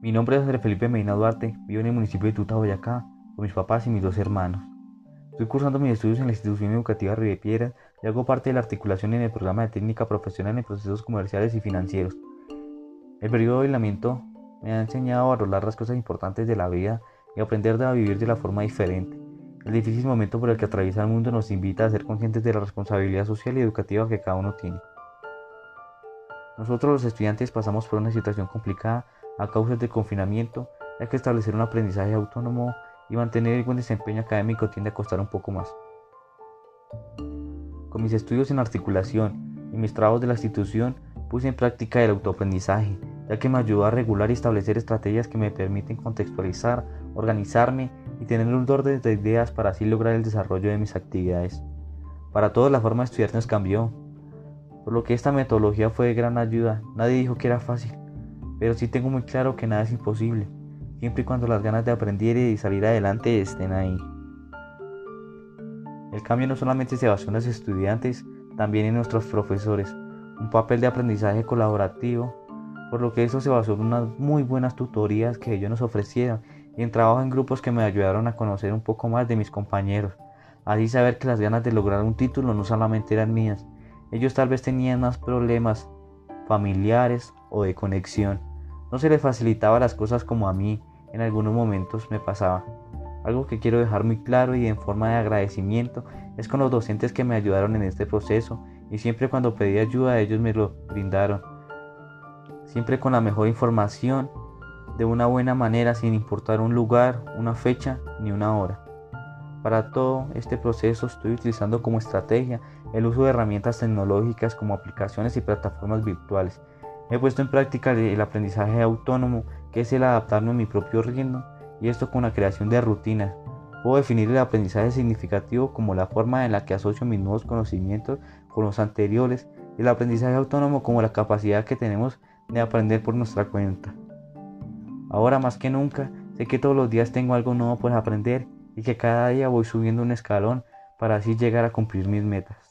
Mi nombre es Andrés Felipe Medina Duarte, vivo en el municipio de Tuta, Boyacá, con mis papás y mis dos hermanos. Estoy cursando mis estudios en la institución educativa Río de Piedras y hago parte de la articulación en el programa de técnica profesional en procesos comerciales y financieros. El periodo de aislamiento me ha enseñado a valorar las cosas importantes de la vida y aprender a vivir de la forma diferente. El difícil momento por el que atraviesa el mundo nos invita a ser conscientes de la responsabilidad social y educativa que cada uno tiene. Nosotros los estudiantes pasamos por una situación complicada a causa del confinamiento, hay que establecer un aprendizaje autónomo y mantener el buen desempeño académico tiende a costar un poco más. Con mis estudios en articulación y mis trabajos de la institución puse en práctica el autoaprendizaje, ya que me ayudó a regular y establecer estrategias que me permiten contextualizar, organizarme y tener un orden de ideas para así lograr el desarrollo de mis actividades. Para todos la forma de estudiar nos cambió, por lo que esta metodología fue de gran ayuda. Nadie dijo que era fácil, pero sí tengo muy claro que nada es imposible, siempre y cuando las ganas de aprender y salir adelante estén ahí. El cambio no solamente se basó en los estudiantes, también en nuestros profesores, un papel de aprendizaje colaborativo, por lo que eso se basó en unas muy buenas tutorías que ellos nos ofrecieron y en trabajo en grupos que me ayudaron a conocer un poco más de mis compañeros, así saber que las ganas de lograr un título no solamente eran mías, ellos tal vez tenían más problemas familiares o de conexión. No se les facilitaba las cosas como a mí en algunos momentos me pasaba. Algo que quiero dejar muy claro y en forma de agradecimiento es con los docentes que me ayudaron en este proceso y siempre cuando pedí ayuda ellos me lo brindaron. Siempre con la mejor información, de una buena manera sin importar un lugar, una fecha ni una hora. Para todo este proceso estoy utilizando como estrategia el uso de herramientas tecnológicas como aplicaciones y plataformas virtuales. He puesto en práctica el aprendizaje autónomo, que es el adaptarme a mi propio ritmo, y esto con la creación de rutinas. Puedo definir el aprendizaje significativo como la forma en la que asocio mis nuevos conocimientos con los anteriores y el aprendizaje autónomo como la capacidad que tenemos de aprender por nuestra cuenta. Ahora más que nunca, sé que todos los días tengo algo nuevo por aprender y que cada día voy subiendo un escalón para así llegar a cumplir mis metas.